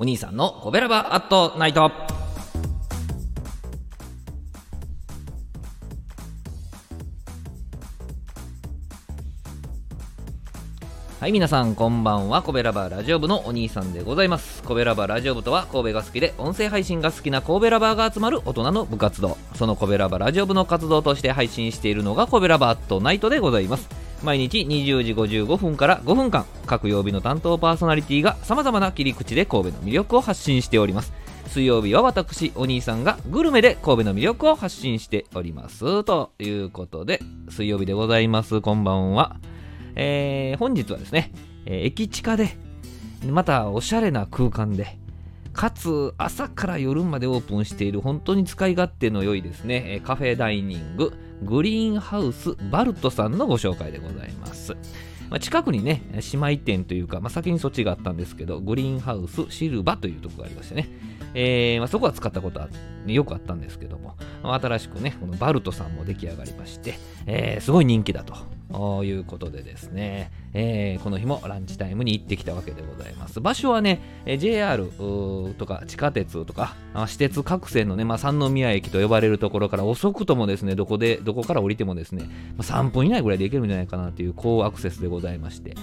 お兄さんのコベラバアットナイトはい、皆さん、こんばんは。コベラバーラジオ部のお兄さんでございます。コベラバーラジオ部とは、神戸が好きで、音声配信が好きな神戸ラバーが集まる大人の部活動。そのコベラバーラジオ部の活動として配信しているのが、コベラバーアットナイトでございます。毎日20時55分から5分間、各曜日の担当パーソナリティが様々な切り口で神戸の魅力を発信しております。水曜日は私、お兄さんがグルメで神戸の魅力を発信しております。ということで、水曜日でございます。こんばんは。えー本日はですね、えー駅地下で、またおしゃれな空間で、かつ朝から夜までオープンしている本当に使い勝手の良いですね、カフェダイニング、グリーンハウスバルトさんのご紹介でございます。まあ、近くにね、姉妹店というか、まあ、先にそっちがあったんですけど、グリーンハウスシルバというとこがありましてね、えーまあ、そこは使ったことはよくあったんですけども、まあ新しくね、このバルトさんも出来上がりまして、えーすごい人気だと。ということでですね、えーこの日もランチタイムに行ってきたわけでございます。場所はね、JR とか地下鉄とか、私鉄各線のね、まあ、三宮駅と呼ばれるところから遅くともですね、どこで、どこから降りてもですね、まあ、3分以内ぐらいで行けるんじゃないかなという高アクセスでございまして、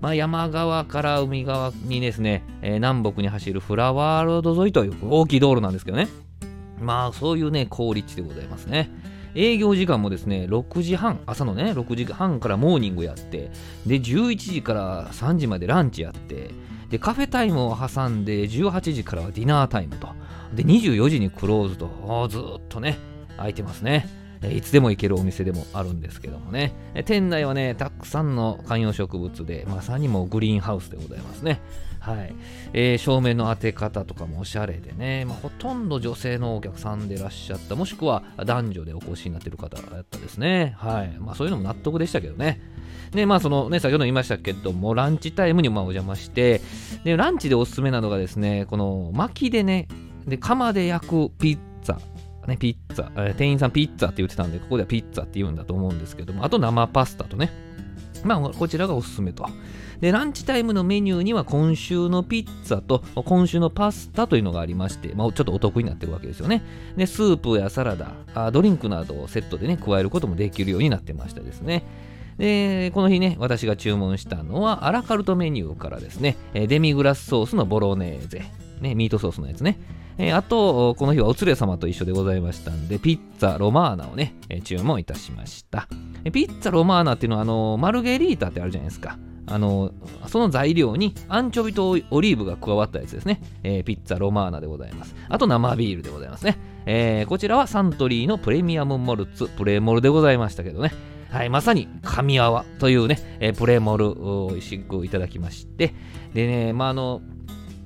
まあ、山側から海側にですね、えー南北に走るフラワーロード沿いという大きい道路なんですけどね。まあ、そういうね、好立地でございますね。営業時間もですね、6時半、朝のね、6時半からモーニングやって、で、11時から3時までランチやって、で、カフェタイムを挟んで、18時からはディナータイムと、で、24時にクローズと、ーずーっとね、空いてますね。いつでも行けるお店でもあるんですけどもね。店内はね、たくさんの観葉植物で、まさにもうグリーンハウスでございますね。はい。えー照明の当て方とかもおしゃれでね、まあ、ほとんど女性のお客さんでいらっしゃった、もしくは男女でお越しになってる方やったですね。はい。まあ、そういうのも納得でしたけどね。で、まあ、そのね、先ほど言いましたけども、ランチタイムにまあお邪魔して、で、ランチでおすすめなのがですね、この薪でね、で、窯で焼くピッツァ。ね、ピッツァ、店員さんピッツァって言ってたんで、ここではピッツァって言うんだと思うんですけども、あと生パスタとね、まあ、こちらがおすすめと。で、ランチタイムのメニューには今週のピッツァと今週のパスタというのがありまして、まあ、ちょっとお得になってるわけですよね。で、スープやサラダ、あドリンクなどをセットでね、加えることもできるようになってましたですね。で、この日ね、私が注文したのはアラカルトメニューからですね、デミグラスソースのボロネーゼ、ね、ミートソースのやつね。えーあと、この日はお連れ様と一緒でございましたんで、ピッツァロマーナをね、えー注文いたしました。えピッツァロマーナっていうのは、あの、マルゲリータってあるじゃないですか。あの、その材料にアンチョビとオリーブが加わったやつですね。えーピッツァロマーナでございます。あと生ビールでございますね。えーこちらはサントリーのプレミアムモルツ、プレモルでございましたけどね。はい、まさに神泡というね、えープレモルを美味しくいただきまして、でね、まあ、あの、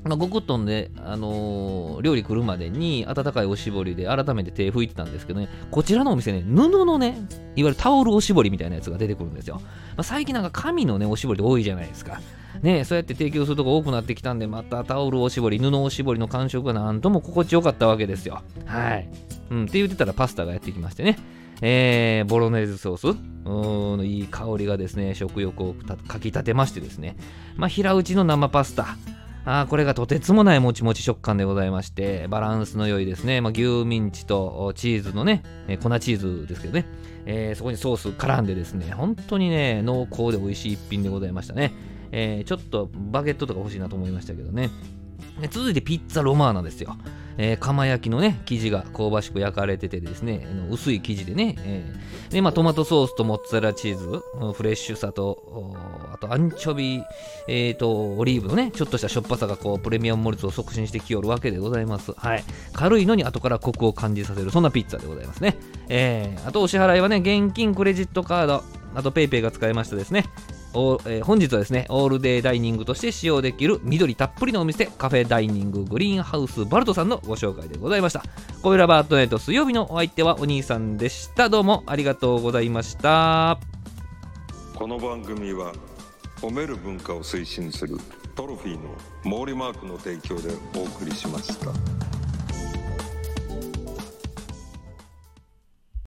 まあ、ごくっとんで、あのー料理来るまでに温かいおしぼりで改めて手拭いてたんですけどね、こちらのお店ね、布のね、いわゆるタオルおしぼりみたいなやつが出てくるんですよ。まあ、最近なんか紙のね、おしぼりで多いじゃないですか。ねそうやって提供するとこ多くなってきたんで、またタオルおしぼり、布おしぼりの感触がなんとも心地よかったわけですよ。はい。うん、って言ってたらパスタがやってきましてね。えーボロネーズソースうんいい香りがですね、食欲をかきたてましてですね、まあ、平打ちの生パスタ、あこれがとてつもないもちもち食感でございまして、バランスの良いですね、まあ、牛ミンチとチーズのね、え粉チーズですけどね、えーそこにソース絡んでですね、本当にね、濃厚で美味しい一品でございましたね。えーちょっとバゲットとか欲しいなと思いましたけどね。続いてピッツァロマーナですよ。えー釜焼きのね、生地が香ばしく焼かれててですね、薄い生地でね、えーで、まあ、トマトソースとモッツァレラチーズ、フレッシュさと、あとアンチョビ、えーと、オリーブのね、ちょっとしたしょっぱさがこう、プレミアムモルツを促進してきよるわけでございます。はい。軽いのに後からコクを感じさせる、そんなピッツァでございますね。えーあとお支払いはね、現金、クレジットカード、あと PayPay が使えましたですね。おえー本日はですね、オールデイダイニングとして使用できる緑たっぷりのお店、カフェダイニンググリーンハウスバルトさんのご紹介でございました。コベラバアットナイト水曜日のお相手はお兄さんでした。どうもありがとうございました。この番組は褒める文化を推進するトロフィーの毛利マークの提供でお送りしました。